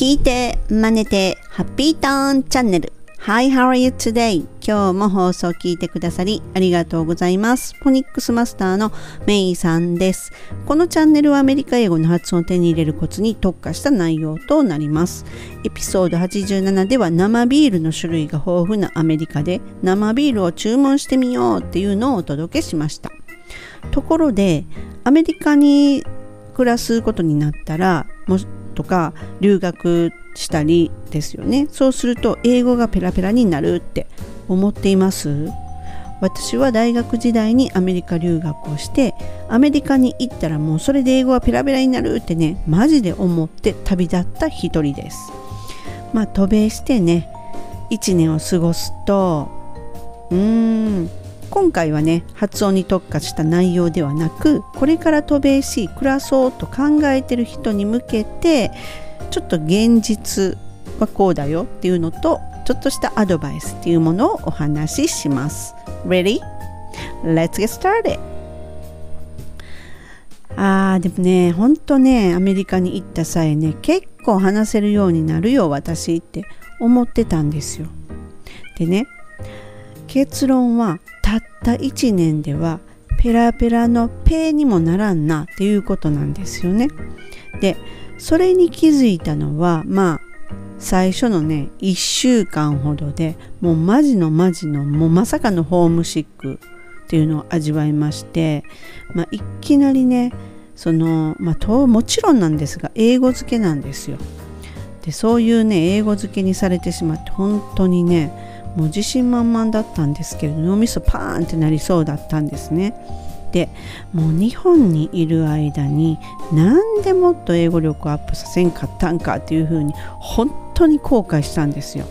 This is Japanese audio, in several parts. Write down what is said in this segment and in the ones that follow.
聞いて、真似て、ハッピーターンチャンネル。Hi, how are you today? 今日も放送を聞いてくださりありがとうございます。ポニックスマスターのメイさんです。このチャンネルはアメリカ英語の発音を手に入れるコツに特化した内容となります。エピソード87では生ビールの種類が豊富なアメリカで生ビールを注文してみようっていうのをお届けしました。ところで、アメリカに暮らすことになったら、もとか留学したりですよね。そうすると英語がペラペラになるって思っています。私は大学時代にアメリカ留学をしてアメリカに行ったらもうそれで英語はペラペラになるってねマジで思って旅立った一人です。まあ渡米してね1年を過ごすとうーん今回はね発音に特化した内容ではなくこれから渡米し暮らそうと考えてる人に向けてちょっと現実はこうだよっていうのとちょっとしたアドバイスっていうものをお話しします。Ready? Let's get started! あーでもねほんとねアメリカに行った際ね結構話せるようになるよ私って思ってたんですよ。でね結論はたった1年ではペラペラのペにもならんなっていうことなんですよね。でそれに気づいたのはまあ最初のね1週間ほどでもうマジのマジのもうまさかのホームシックっていうのを味わいまして、まあ、いきなりねその、まあ、もちろんなんですが英語付けなんですよ。でそういうね英語付けにされてしまって本当にねもう自信満々だったんですけれど脳みそパーンってなりそうだったんですね。でもう日本にいる間になんでもっと英語力をアップさせんかったんかっていうふうに本当に後悔したんですよ。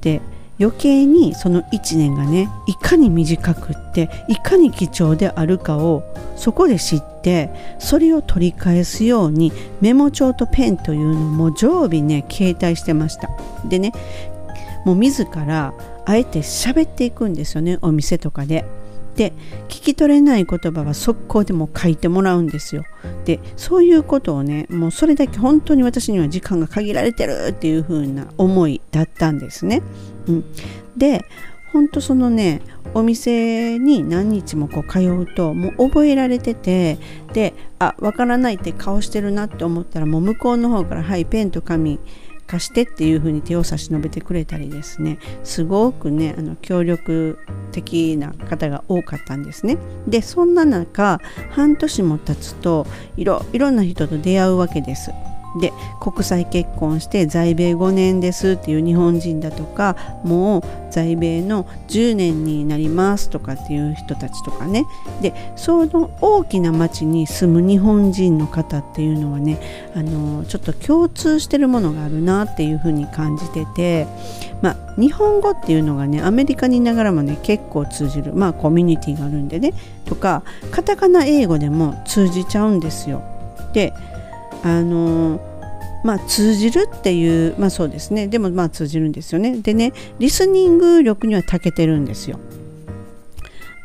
で余計にその1年がねいかに短くっていかに貴重であるかをそこで知ってそれを取り返すようにメモ帳とペンというのも常備ね携帯してましたでねもう自らあえて喋っていくんですよねお店とかで。で聞き取れない言葉は速攻でも書いてもらうんですよ。でそういうことをねもうそれだけ本当に私には時間が限られてるっていう風な思いだったんですね。うん、で本当そのねお店に何日もこう通うともう覚えられててであわからないって顔してるなって思ったらもう向こうの方から「はいペンと紙貸してっていうふうに手を差し伸べてくれたりですね。すごくねあの協力的な方が多かったんですね。でそんな中半年も経つといろいろな人と出会うわけです。で国際結婚して在米5年ですっていう日本人だとかもう在米の10年になりますとかっていう人たちとかね。でその大きな町に住む日本人の方っていうのはねあのちょっと共通してるものがあるなっていうふうに感じてて、まあ、日本語っていうのがねアメリカにいながらもね結構通じる。まあコミュニティがあるんでね。とかカタカナ英語でも通じちゃうんですよ。であのまあ、通じるっていうまあそうですね。でもまあ通じるんですよね。でねリスニング力には長けてるんですよ。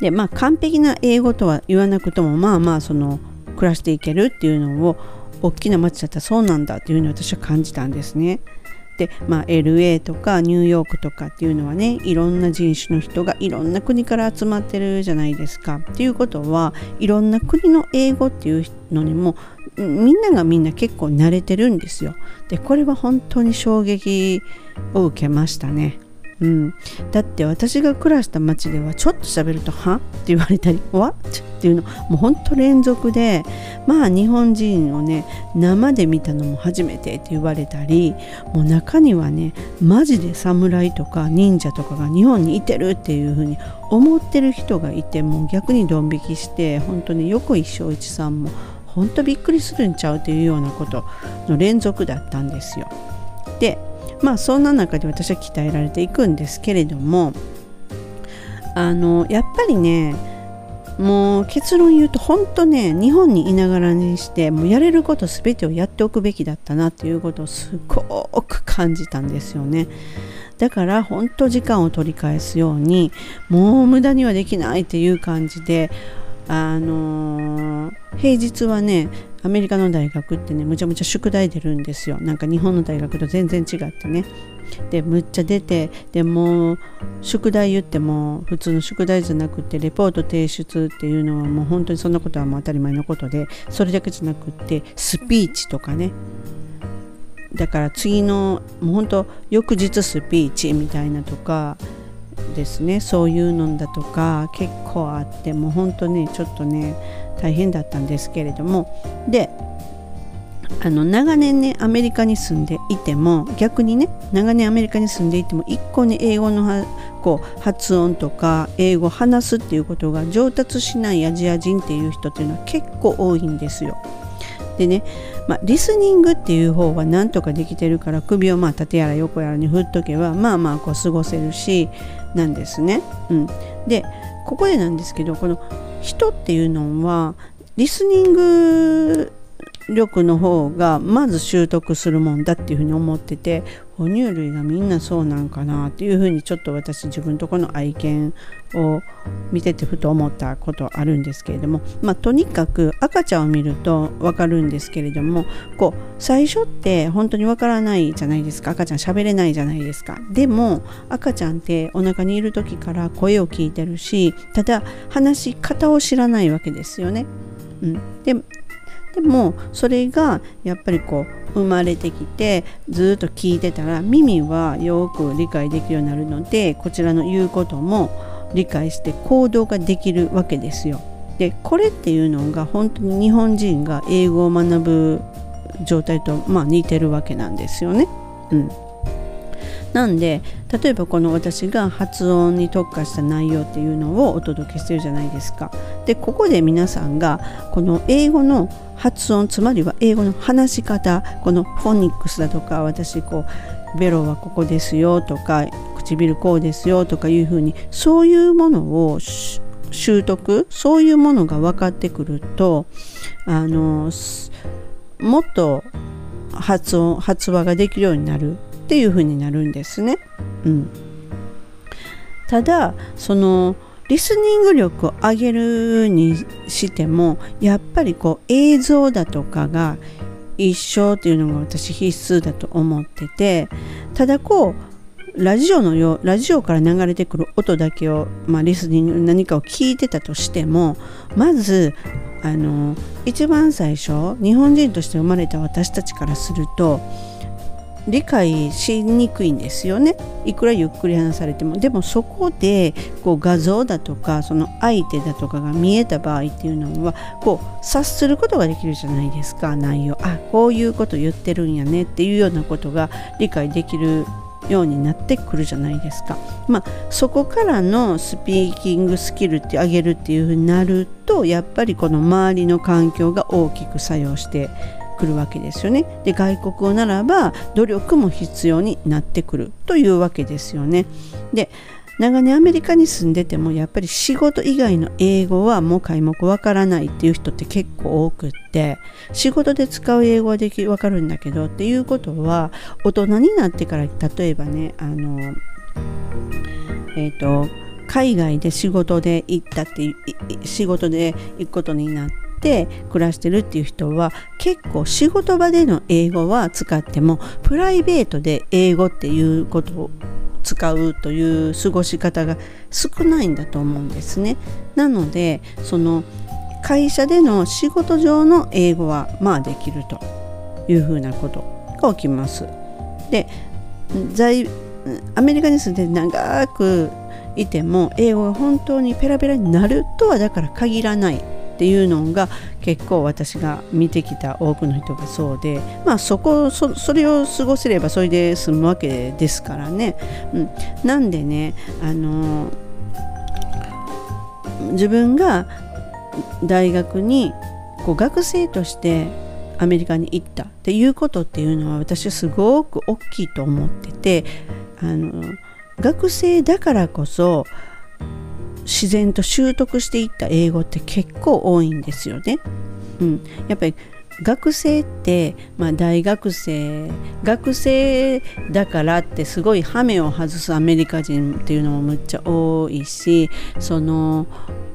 でまあ完璧な英語とは言わなくともまあまあその暮らしていけるっていうのを大きな街だったらそうなんだっていうふうに私は感じたんですね。で、まあ、LA とかニューヨークとかっていうのはねいろんな人種の人がいろんな国から集まってるじゃないですか。っていうことはいろんな国の英語っていうのにもみんながみんな結構慣れてるんですよ。でこれは本当に衝撃を受けましたね。うん、だって私が暮らした町ではちょっと喋ると「は?」って言われたり「What?」っていうのもうほんと連続でまあ日本人をね生で見たのも初めてって言われたりもう中にはねマジで侍とか忍者とかが日本にいてるっていう風に思ってる人がいてもう逆にドン引きして本当に横井正一さんも本当びっくりするんちゃうというようなことの連続だったんですよ。でまあそんな中で私は鍛えられていくんですけれどもあのやっぱりねもう結論言うと本当ね日本にいながらにしてもうやれること全てをやっておくべきだったなっていうことをすごく感じたんですよね。だから本当時間を取り返すようにもう無駄にはできないっていう感じであの、平日はねアメリカの大学ってねむちゃむちゃ宿題出るんですよ。なんか日本の大学と全然違ってね。でむっちゃ出てでも宿題言っても普通の宿題じゃなくてレポート提出っていうのはもう本当にそんなことはもう当たり前のことでそれだけじゃなくってスピーチとかね。だから次のもう本当翌日スピーチみたいなとかですねそういうのだとか結構あってもう本当ねちょっとね大変だったんですけれどもであの長年ねアメリカに住んでいても逆にね長年アメリカに住んでいても一向に英語のこう発音とか英語話すっていうことが上達しないアジア人っていう人っていうのは結構多いんですよ。でね、まあ、リスニングっていう方はなんとかできてるから首をまあ縦やら横やらに振っとけばまあまあこう過ごせるしなんですね。うん、でここでなんですけどこの人っていうのはリスニング力の方がまず習得するもんだっていうふうに思ってて哺乳類がみんなそうなんかなっていうふうにちょっと私自分とこの愛犬を見ててふと思ったことあるんですけれどもまあとにかく赤ちゃんを見ると分かるんですけれどもこう最初って本当に分からないじゃないですか赤ちゃん喋れないじゃないですかでも赤ちゃんってお腹にいる時から声を聞いてるしただ話し方を知らないわけですよね。うん、ででもそれがやっぱりこう生まれてきてずっと聞いてたら耳はよく理解できるようになるのでこちらの言うことも理解して行動ができるわけですよ。でこれっていうのが本当に日本人が英語を学ぶ状態とまあ似てるわけなんですよね。うん、なんで例えばこの私が発音に特化した内容っていうのをお届けしてるじゃないですか。でここで皆さんがこの英語の発音つまりは英語の話し方このフォニックスだとか私こうベロはここですよとか唇こうですよとかいうふうにそういうものを習得そういうものが分かってくるとあのもっと発音発話ができるようになるっていう風になるんですね。うん、ただそのリスニング力を上げるにしてもやっぱりこう映像だとかが一緒っていうのが私必須だと思っててただこうラジオのよラジオから流れてくる音だけを、まあ、リスニング何かを聞いてたとしてもまずあの一番最初日本人として生まれた私たちからすると理解しにくいんですよね。いくらゆっくり話されても。でもそこでこう画像だとかその相手だとかが見えた場合っていうのはこう察することができるじゃないですか。内容。あこういうこと言ってるんやねっていうようなことが理解できるようになってくるじゃないですか。まあ、そこからのスピーキングスキルって上げるっていうふうになるとやっぱりこの周りの環境が大きく作用してくるわけですよね。で外国語ならば努力も必要になってくるというわけですよね。で長年アメリカに住んでてもやっぱり仕事以外の英語はもう皆目わからないっていう人って結構多くって仕事で使う英語はできわかるんだけどっていうことは大人になってから例えばねあのえっ、ー、と海外で仕事で行ったって仕事で行くことになってて暮らしてるっていう人は結構仕事場での英語は使ってもプライベートで英語っていうことを使うという過ごし方が少ないんだと思うんですね。なのでその会社での仕事上の英語はまあできるというふうなことが起きます。で在アメリカに住んで長くいても英語が本当にペラペラになるとはだから限らないっていうのが結構私が見てきた多くの人がそうでまあそこそそれを過ごせればそれで済むわけですからね、うん、なんでねあの自分が大学にこう学生としてアメリカに行ったっていうことっていうのは私はすごく大きいと思っててあの学生だからこそ自然と習得していった英語って結構多いんですよね。うん、やっぱり学生って、まあ、大学生学生だからってすごいハメを外すアメリカ人っていうのもむっちゃ多いしその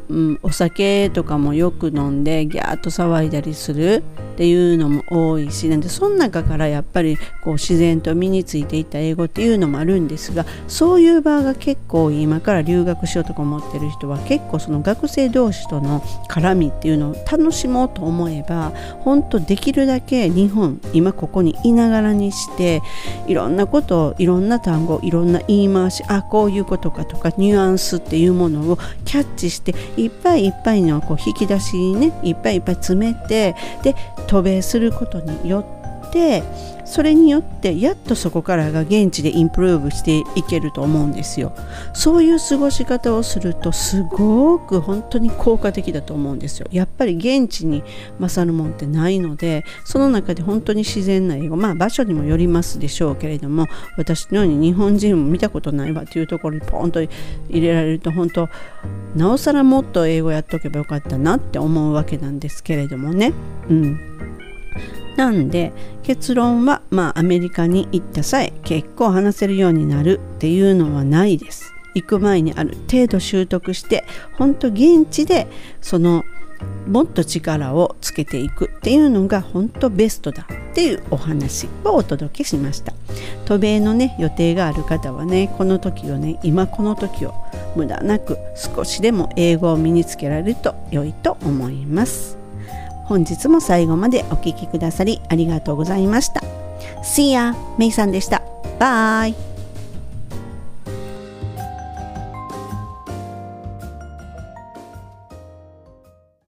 うん、お酒とかもよく飲んでギャーッと騒いだりするっていうのも多いしなんでその中からやっぱりこう自然と身についていった英語っていうのもあるんですがそういう場が結構今から留学しようとか思ってる人は結構その学生同士との絡みっていうのを楽しもうと思えば本当できるだけ日本今ここにいながらにしていろんなこといろんな単語いろんな言い回しあこういうことかとかニュアンスっていうものをキャッチしていっぱいいっぱいのこう引き出しにねいっぱいいっぱい詰めてで渡米することによってそれによってやっとそこからが現地でインプルーブしていけると思うんですよ。そういう過ごし方をするとすごく本当に効果的だと思うんですよ。やっぱり現地に勝るもんってないのでその中で本当に自然な英語まあ場所にもよりますでしょうけれども私のように日本人も見たことないわっていうところにポンと入れられると本当なおさらもっと英語やっとけばよかったなって思うわけなんですけれどもね。うん。なんで結論はまあアメリカに行った際結構話せるようになるっていうのはないです。行く前にある程度習得して本当現地でそのもっと力をつけていくっていうのが本当ベストだっていうお話をお届けしました渡米のね予定がある方はねこの時をね今この時を無駄なく少しでも英語を身につけられると良いと思います本日も最後までお聴きくださりありがとうございました。See ya! メイさんでした。バイ